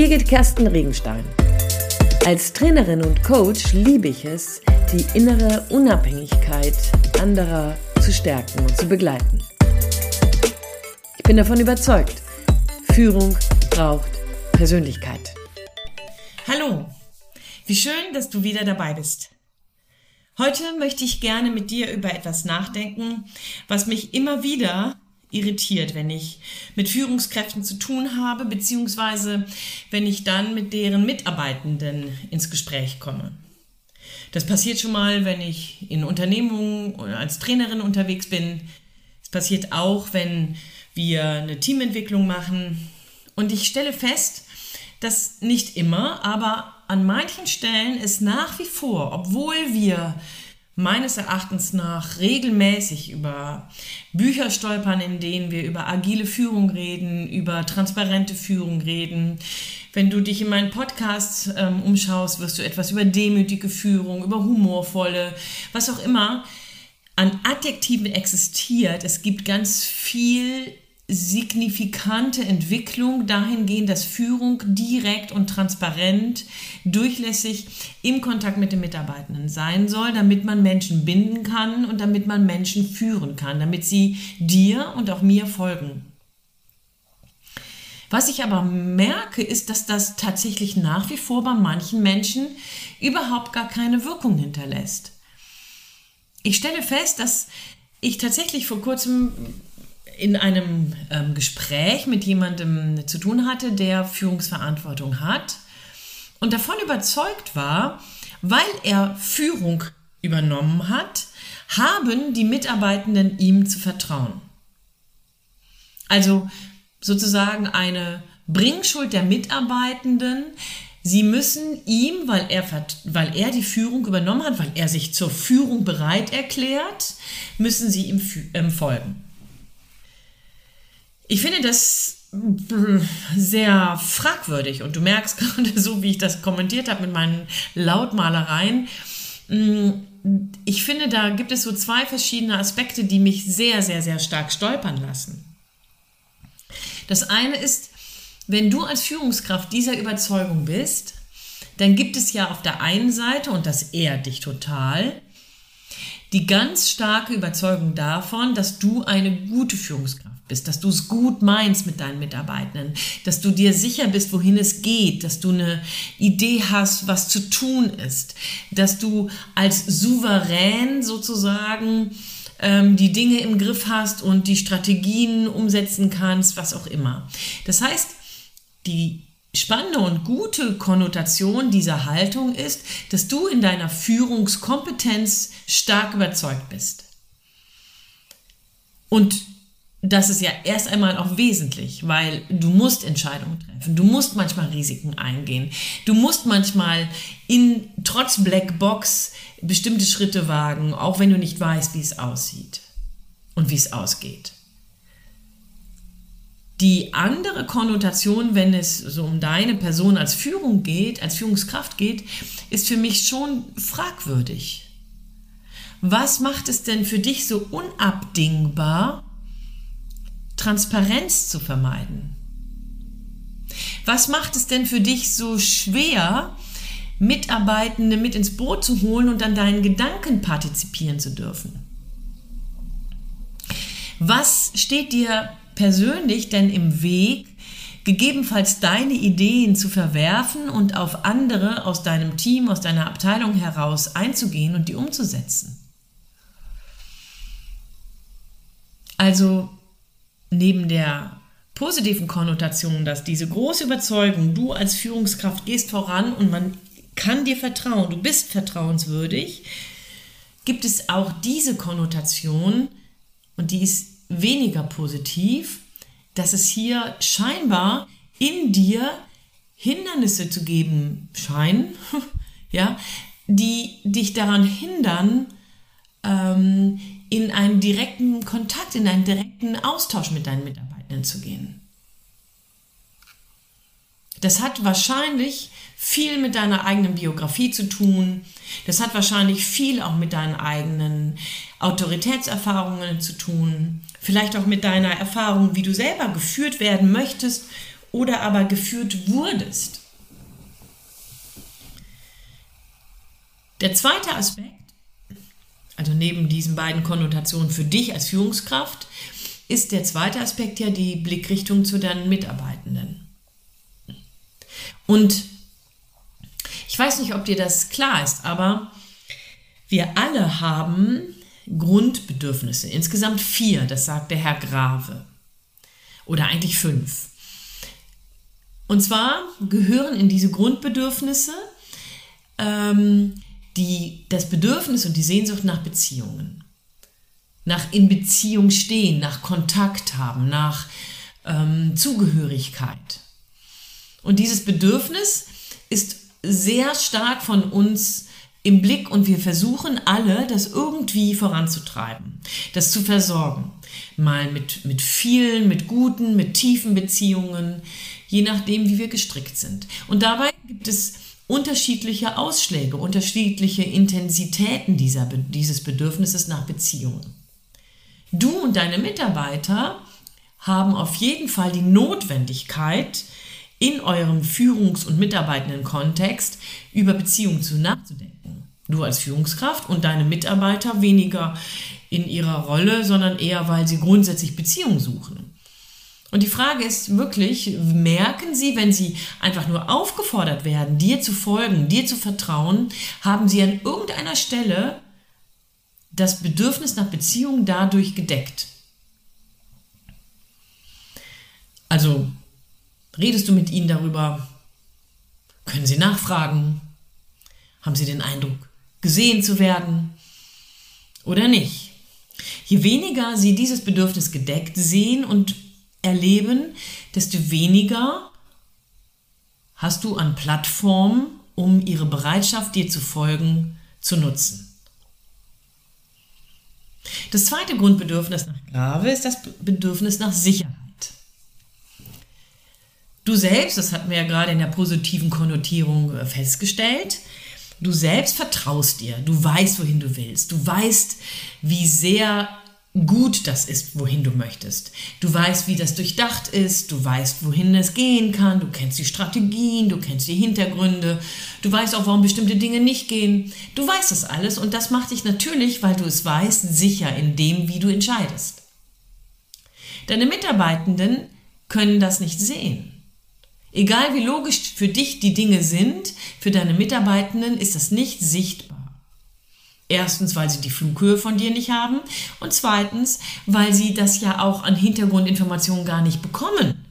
Birgit Kersten Regenstein. Als Trainerin und Coach liebe ich es, die innere Unabhängigkeit anderer zu stärken und zu begleiten. Ich bin davon überzeugt, Führung braucht Persönlichkeit. Hallo, wie schön, dass du wieder dabei bist. Heute möchte ich gerne mit dir über etwas nachdenken, was mich immer wieder irritiert, wenn ich mit Führungskräften zu tun habe, beziehungsweise wenn ich dann mit deren Mitarbeitenden ins Gespräch komme. Das passiert schon mal, wenn ich in Unternehmungen oder als Trainerin unterwegs bin. Es passiert auch, wenn wir eine Teamentwicklung machen. Und ich stelle fest, dass nicht immer, aber an manchen Stellen es nach wie vor, obwohl wir meines Erachtens nach regelmäßig über Bücher stolpern, in denen wir über agile Führung reden, über transparente Führung reden. Wenn du dich in meinen Podcast ähm, umschaust, wirst du etwas über demütige Führung, über humorvolle, was auch immer an Adjektiven existiert. Es gibt ganz viel signifikante Entwicklung dahingehend, dass Führung direkt und transparent, durchlässig im Kontakt mit den Mitarbeitenden sein soll, damit man Menschen binden kann und damit man Menschen führen kann, damit sie dir und auch mir folgen. Was ich aber merke, ist, dass das tatsächlich nach wie vor bei manchen Menschen überhaupt gar keine Wirkung hinterlässt. Ich stelle fest, dass ich tatsächlich vor kurzem in einem ähm, Gespräch mit jemandem zu tun hatte, der Führungsverantwortung hat und davon überzeugt war, weil er Führung übernommen hat, haben die Mitarbeitenden ihm zu vertrauen. Also sozusagen eine Bringschuld der Mitarbeitenden. Sie müssen ihm, weil er, weil er die Führung übernommen hat, weil er sich zur Führung bereit erklärt, müssen sie ihm ähm, folgen. Ich finde das sehr fragwürdig und du merkst gerade so, wie ich das kommentiert habe mit meinen Lautmalereien. Mm, ich finde, da gibt es so zwei verschiedene Aspekte, die mich sehr, sehr, sehr stark stolpern lassen. Das eine ist, wenn du als Führungskraft dieser Überzeugung bist, dann gibt es ja auf der einen Seite, und das ehrt dich total, die ganz starke Überzeugung davon, dass du eine gute Führungskraft bist, dass du es gut meinst mit deinen Mitarbeitenden, dass du dir sicher bist, wohin es geht, dass du eine Idee hast, was zu tun ist, dass du als souverän sozusagen ähm, die Dinge im Griff hast und die Strategien umsetzen kannst, was auch immer. Das heißt, die spannende und gute Konnotation dieser Haltung ist, dass du in deiner Führungskompetenz stark überzeugt bist. Und das ist ja erst einmal auch wesentlich, weil du musst Entscheidungen treffen. Du musst manchmal Risiken eingehen. Du musst manchmal in, trotz Blackbox bestimmte Schritte wagen, auch wenn du nicht weißt, wie es aussieht und wie es ausgeht. Die andere Konnotation, wenn es so um deine Person als Führung geht, als Führungskraft geht, ist für mich schon fragwürdig. Was macht es denn für dich so unabdingbar, Transparenz zu vermeiden? Was macht es denn für dich so schwer, Mitarbeitende mit ins Boot zu holen und an deinen Gedanken partizipieren zu dürfen? Was steht dir persönlich denn im Weg, gegebenenfalls deine Ideen zu verwerfen und auf andere aus deinem Team, aus deiner Abteilung heraus einzugehen und die umzusetzen? Also neben der positiven Konnotation, dass diese große Überzeugung, du als Führungskraft gehst voran und man kann dir vertrauen, du bist vertrauenswürdig, gibt es auch diese Konnotation und die ist weniger positiv, dass es hier scheinbar in dir Hindernisse zu geben scheinen, ja, die dich daran hindern, ähm, in einen direkten Kontakt, in einen direkten Austausch mit deinen Mitarbeitenden zu gehen. Das hat wahrscheinlich viel mit deiner eigenen Biografie zu tun. Das hat wahrscheinlich viel auch mit deinen eigenen Autoritätserfahrungen zu tun. Vielleicht auch mit deiner Erfahrung, wie du selber geführt werden möchtest oder aber geführt wurdest. Der zweite Aspekt, also neben diesen beiden Konnotationen für dich als Führungskraft, ist der zweite Aspekt ja die Blickrichtung zu deinen Mitarbeitenden. Und ich weiß nicht, ob dir das klar ist, aber wir alle haben Grundbedürfnisse, insgesamt vier, das sagt der Herr Grave. Oder eigentlich fünf. Und zwar gehören in diese Grundbedürfnisse ähm, die, das Bedürfnis und die Sehnsucht nach Beziehungen. Nach in Beziehung stehen, nach Kontakt haben, nach ähm, Zugehörigkeit. Und dieses Bedürfnis ist sehr stark von uns im Blick und wir versuchen alle, das irgendwie voranzutreiben, das zu versorgen. Mal mit, mit vielen, mit guten, mit tiefen Beziehungen, je nachdem, wie wir gestrickt sind. Und dabei gibt es unterschiedliche Ausschläge, unterschiedliche Intensitäten dieser, dieses Bedürfnisses nach Beziehungen. Du und deine Mitarbeiter haben auf jeden Fall die Notwendigkeit, in eurem Führungs- und mitarbeitenden Kontext über Beziehungen zu nachzudenken. Du als Führungskraft und deine Mitarbeiter weniger in ihrer Rolle, sondern eher, weil sie grundsätzlich Beziehungen suchen. Und die Frage ist wirklich, merken Sie, wenn Sie einfach nur aufgefordert werden, dir zu folgen, dir zu vertrauen, haben Sie an irgendeiner Stelle das Bedürfnis nach Beziehung dadurch gedeckt? Also redest du mit ihnen darüber? Können sie nachfragen? Haben sie den Eindruck, gesehen zu werden oder nicht? Je weniger sie dieses Bedürfnis gedeckt sehen und erleben, desto weniger hast du an Plattformen, um ihre Bereitschaft, dir zu folgen, zu nutzen. Das zweite Grundbedürfnis nach Grave ist das Bedürfnis nach Sicherheit. Du selbst, das hatten wir ja gerade in der positiven Konnotierung äh, festgestellt, du selbst vertraust dir, du weißt, wohin du willst, du weißt, wie sehr gut das ist, wohin du möchtest. Du weißt, wie das durchdacht ist, du weißt, wohin es gehen kann, du kennst die Strategien, du kennst die Hintergründe, du weißt auch, warum bestimmte Dinge nicht gehen. Du weißt das alles und das macht dich natürlich, weil du es weißt, sicher in dem, wie du entscheidest. Deine Mitarbeitenden können das nicht sehen. Egal wie logisch für dich die Dinge sind, für deine Mitarbeitenden ist das nicht sichtbar. Erstens, weil sie die Flughöhe von dir nicht haben und zweitens, weil sie das ja auch an Hintergrundinformationen gar nicht bekommen.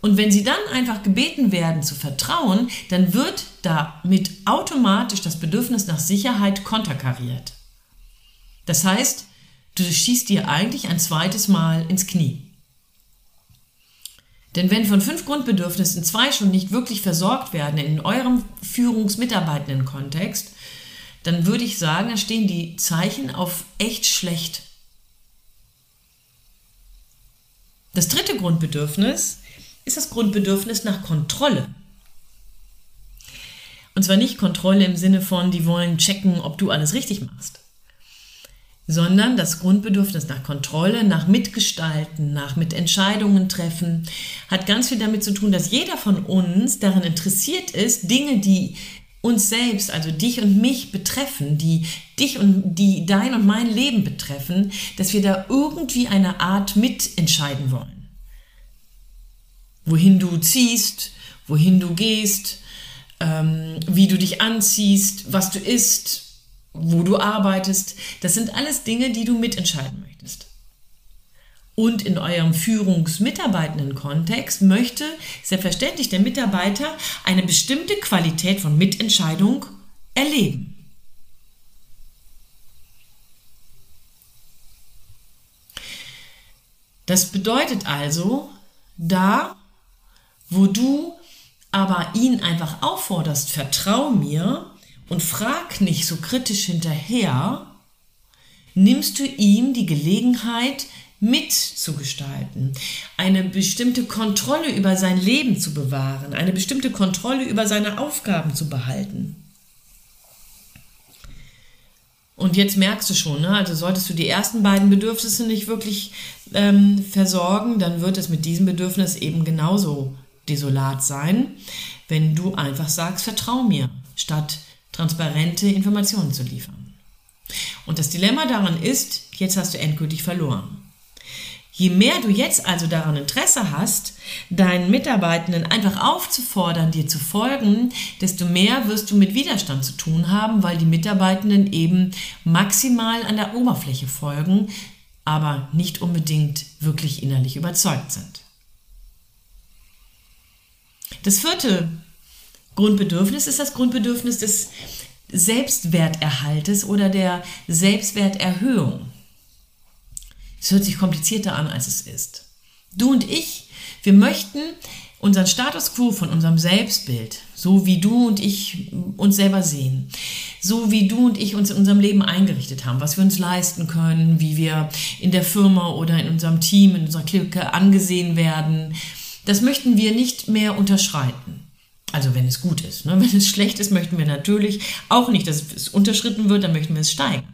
Und wenn sie dann einfach gebeten werden zu vertrauen, dann wird damit automatisch das Bedürfnis nach Sicherheit konterkariert. Das heißt, du schießt dir eigentlich ein zweites Mal ins Knie. Denn wenn von fünf Grundbedürfnissen zwei schon nicht wirklich versorgt werden in eurem führungsmitarbeitenden Kontext, dann würde ich sagen, da stehen die Zeichen auf echt schlecht. Das dritte Grundbedürfnis ist das Grundbedürfnis nach Kontrolle. Und zwar nicht Kontrolle im Sinne von, die wollen checken, ob du alles richtig machst, sondern das Grundbedürfnis nach Kontrolle, nach Mitgestalten, nach Mitentscheidungen treffen, hat ganz viel damit zu tun, dass jeder von uns daran interessiert ist, Dinge, die uns selbst, also dich und mich betreffen, die dich und die dein und mein Leben betreffen, dass wir da irgendwie eine Art mitentscheiden wollen. Wohin du ziehst, wohin du gehst, ähm, wie du dich anziehst, was du isst, wo du arbeitest. Das sind alles Dinge, die du mitentscheiden möchtest. Und in eurem führungsmitarbeitenden Kontext möchte selbstverständlich der Mitarbeiter eine bestimmte Qualität von Mitentscheidung erleben. Das bedeutet also, da, wo du aber ihn einfach aufforderst, vertrau mir, und frag nicht so kritisch hinterher, nimmst du ihm die Gelegenheit mitzugestalten, eine bestimmte Kontrolle über sein Leben zu bewahren, eine bestimmte Kontrolle über seine Aufgaben zu behalten. Und jetzt merkst du schon, ne? also solltest du die ersten beiden Bedürfnisse nicht wirklich ähm, versorgen, dann wird es mit diesem Bedürfnis eben genauso desolat sein, wenn du einfach sagst, vertrau mir, statt transparente Informationen zu liefern. Und das Dilemma daran ist, jetzt hast du endgültig verloren. Je mehr du jetzt also daran Interesse hast, deinen Mitarbeitenden einfach aufzufordern, dir zu folgen, desto mehr wirst du mit Widerstand zu tun haben, weil die Mitarbeitenden eben maximal an der Oberfläche folgen, aber nicht unbedingt wirklich innerlich überzeugt sind. Das vierte Grundbedürfnis ist das Grundbedürfnis des Selbstwerterhaltes oder der Selbstwerterhöhung. Es hört sich komplizierter an, als es ist. Du und ich, wir möchten unseren Status quo von unserem Selbstbild, so wie du und ich uns selber sehen, so wie du und ich uns in unserem Leben eingerichtet haben, was wir uns leisten können, wie wir in der Firma oder in unserem Team, in unserer Clique angesehen werden, das möchten wir nicht mehr unterschreiten. Also wenn es gut ist. Ne? Wenn es schlecht ist, möchten wir natürlich auch nicht, dass es unterschritten wird, dann möchten wir es steigern.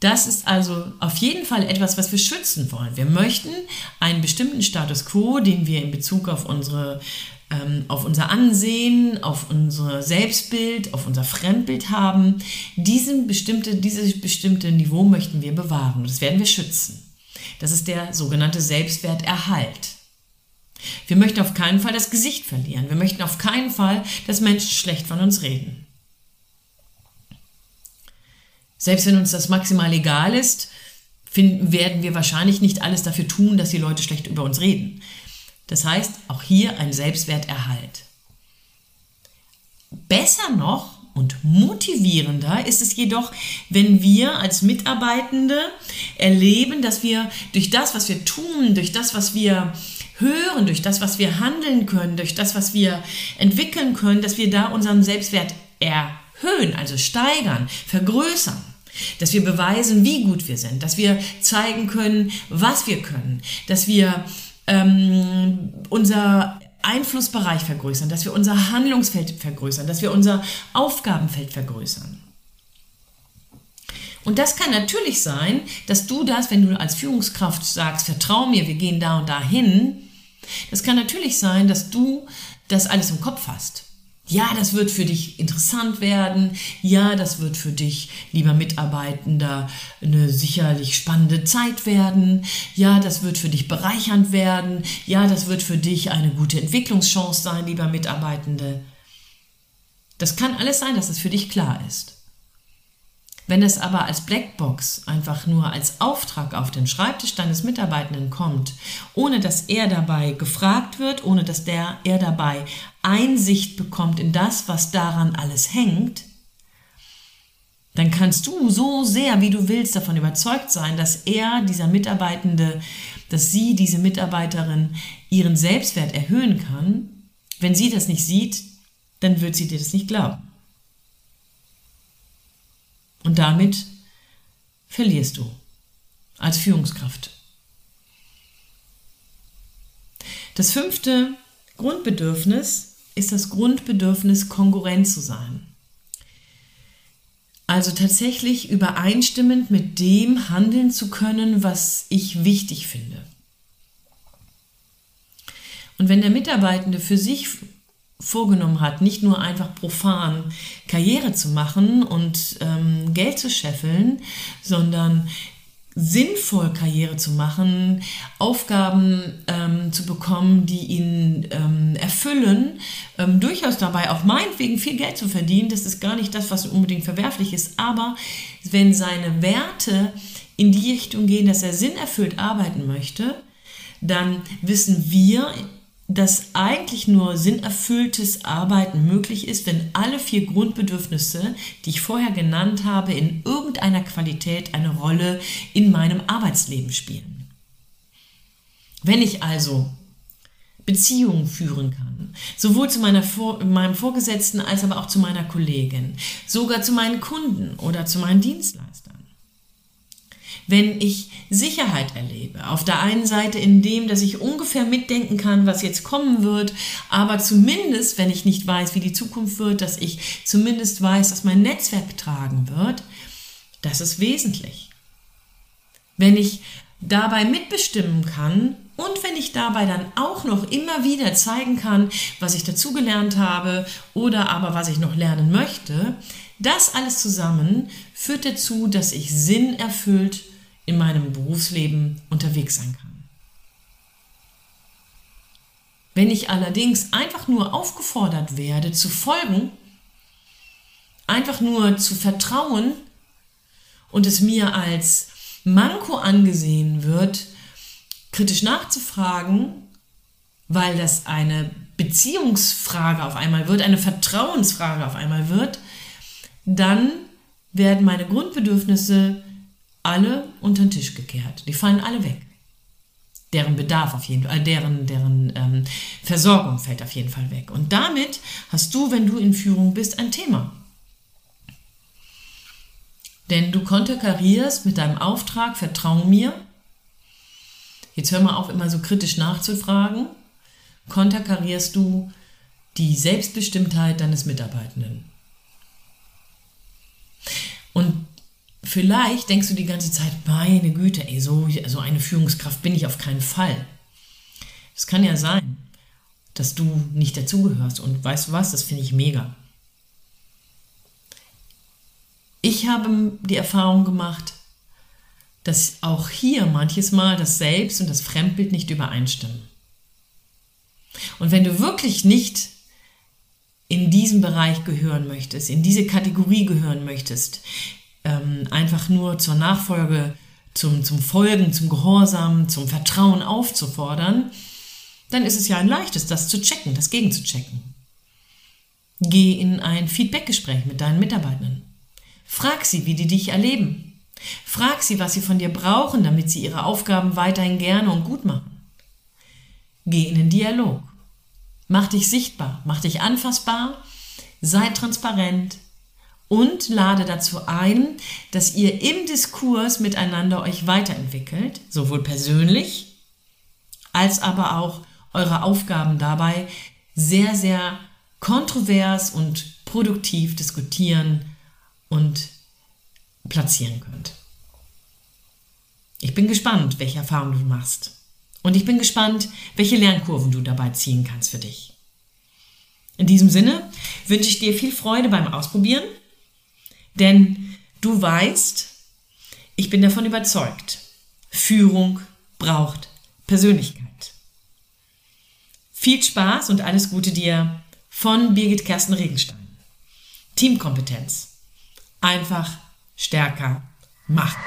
Das ist also auf jeden Fall etwas, was wir schützen wollen. Wir möchten einen bestimmten Status quo, den wir in Bezug auf unsere ähm, auf unser Ansehen, auf unser Selbstbild, auf unser Fremdbild haben. Diesen bestimmte, dieses bestimmte Niveau möchten wir bewahren. Das werden wir schützen. Das ist der sogenannte Selbstwerterhalt. Wir möchten auf keinen Fall das Gesicht verlieren. Wir möchten auf keinen Fall, dass Menschen schlecht von uns reden. Selbst wenn uns das maximal egal ist, finden, werden wir wahrscheinlich nicht alles dafür tun, dass die Leute schlecht über uns reden. Das heißt, auch hier ein Selbstwerterhalt. Besser noch und motivierender ist es jedoch, wenn wir als Mitarbeitende erleben, dass wir durch das, was wir tun, durch das, was wir hören, durch das, was wir handeln können, durch das, was wir entwickeln können, dass wir da unseren Selbstwert erhöhen, also steigern, vergrößern. Dass wir beweisen, wie gut wir sind, dass wir zeigen können, was wir können, dass wir ähm, unser Einflussbereich vergrößern, dass wir unser Handlungsfeld vergrößern, dass wir unser Aufgabenfeld vergrößern. Und das kann natürlich sein, dass du das, wenn du als Führungskraft sagst, vertrau mir, wir gehen da und da hin, das kann natürlich sein, dass du das alles im Kopf hast. Ja, das wird für dich interessant werden. Ja, das wird für dich, lieber Mitarbeitender, eine sicherlich spannende Zeit werden. Ja, das wird für dich bereichernd werden. Ja, das wird für dich eine gute Entwicklungschance sein, lieber Mitarbeitende. Das kann alles sein, dass es für dich klar ist. Wenn es aber als Blackbox einfach nur als Auftrag auf den Schreibtisch deines Mitarbeitenden kommt, ohne dass er dabei gefragt wird, ohne dass der, er dabei Einsicht bekommt in das, was daran alles hängt, dann kannst du so sehr, wie du willst, davon überzeugt sein, dass er, dieser Mitarbeitende, dass sie, diese Mitarbeiterin, ihren Selbstwert erhöhen kann. Wenn sie das nicht sieht, dann wird sie dir das nicht glauben. Und damit verlierst du als Führungskraft. Das fünfte Grundbedürfnis ist das Grundbedürfnis, kongruent zu sein. Also tatsächlich übereinstimmend mit dem handeln zu können, was ich wichtig finde. Und wenn der Mitarbeitende für sich vorgenommen hat, nicht nur einfach profan Karriere zu machen und ähm, Geld zu scheffeln, sondern sinnvoll Karriere zu machen, Aufgaben ähm, zu bekommen, die ihn ähm, erfüllen, ähm, durchaus dabei auch meinetwegen viel Geld zu verdienen, das ist gar nicht das, was unbedingt verwerflich ist, aber wenn seine Werte in die Richtung gehen, dass er sinnerfüllt arbeiten möchte, dann wissen wir dass eigentlich nur sinnerfülltes Arbeiten möglich ist, wenn alle vier Grundbedürfnisse, die ich vorher genannt habe, in irgendeiner Qualität eine Rolle in meinem Arbeitsleben spielen. Wenn ich also Beziehungen führen kann, sowohl zu meiner Vor meinem Vorgesetzten als aber auch zu meiner Kollegin, sogar zu meinen Kunden oder zu meinen Dienstleistern wenn ich Sicherheit erlebe. Auf der einen Seite in dem, dass ich ungefähr mitdenken kann, was jetzt kommen wird, aber zumindest, wenn ich nicht weiß, wie die Zukunft wird, dass ich zumindest weiß, dass mein Netzwerk tragen wird, Das ist wesentlich. Wenn ich dabei mitbestimmen kann und wenn ich dabei dann auch noch immer wieder zeigen kann, was ich dazugelernt habe oder aber was ich noch lernen möchte, das alles zusammen führt dazu, dass ich sinnerfüllt in meinem Berufsleben unterwegs sein kann. Wenn ich allerdings einfach nur aufgefordert werde zu folgen, einfach nur zu vertrauen und es mir als Manko angesehen wird, kritisch nachzufragen, weil das eine Beziehungsfrage auf einmal wird, eine Vertrauensfrage auf einmal wird, dann werden meine Grundbedürfnisse alle unter den Tisch gekehrt. Die fallen alle weg. Deren Bedarf auf jeden Fall, äh, deren, deren ähm, Versorgung fällt auf jeden Fall weg. Und damit hast du, wenn du in Führung bist, ein Thema. Denn du konterkarierst mit deinem Auftrag, vertrau mir. Jetzt hör mal auf, immer so kritisch nachzufragen. Konterkarierst du die Selbstbestimmtheit deines Mitarbeitenden. Und vielleicht denkst du die ganze Zeit, meine Güte, ey, so, so eine Führungskraft bin ich auf keinen Fall. Es kann ja sein, dass du nicht dazugehörst. Und weißt du was, das finde ich mega. Ich habe die Erfahrung gemacht, dass auch hier manches Mal das Selbst und das Fremdbild nicht übereinstimmen. Und wenn du wirklich nicht in diesem Bereich gehören möchtest, in diese Kategorie gehören möchtest, ähm, einfach nur zur Nachfolge, zum, zum Folgen, zum Gehorsam, zum Vertrauen aufzufordern, dann ist es ja ein leichtes, das zu checken, das gegenzuchecken. Geh in ein Feedbackgespräch mit deinen Mitarbeitern. Frag sie, wie die dich erleben. Frag sie, was sie von dir brauchen, damit sie ihre Aufgaben weiterhin gerne und gut machen. Geh in den Dialog. Mach dich sichtbar, mach dich anfassbar, sei transparent und lade dazu ein, dass ihr im Diskurs miteinander euch weiterentwickelt, sowohl persönlich als aber auch eure Aufgaben dabei sehr, sehr kontrovers und produktiv diskutieren und platzieren könnt. Ich bin gespannt, welche Erfahrungen du machst. Und ich bin gespannt, welche Lernkurven du dabei ziehen kannst für dich. In diesem Sinne wünsche ich dir viel Freude beim Ausprobieren, denn du weißt, ich bin davon überzeugt, Führung braucht Persönlichkeit. Viel Spaß und alles Gute dir von Birgit Kersten Regenstein. Teamkompetenz. Einfach stärker machen.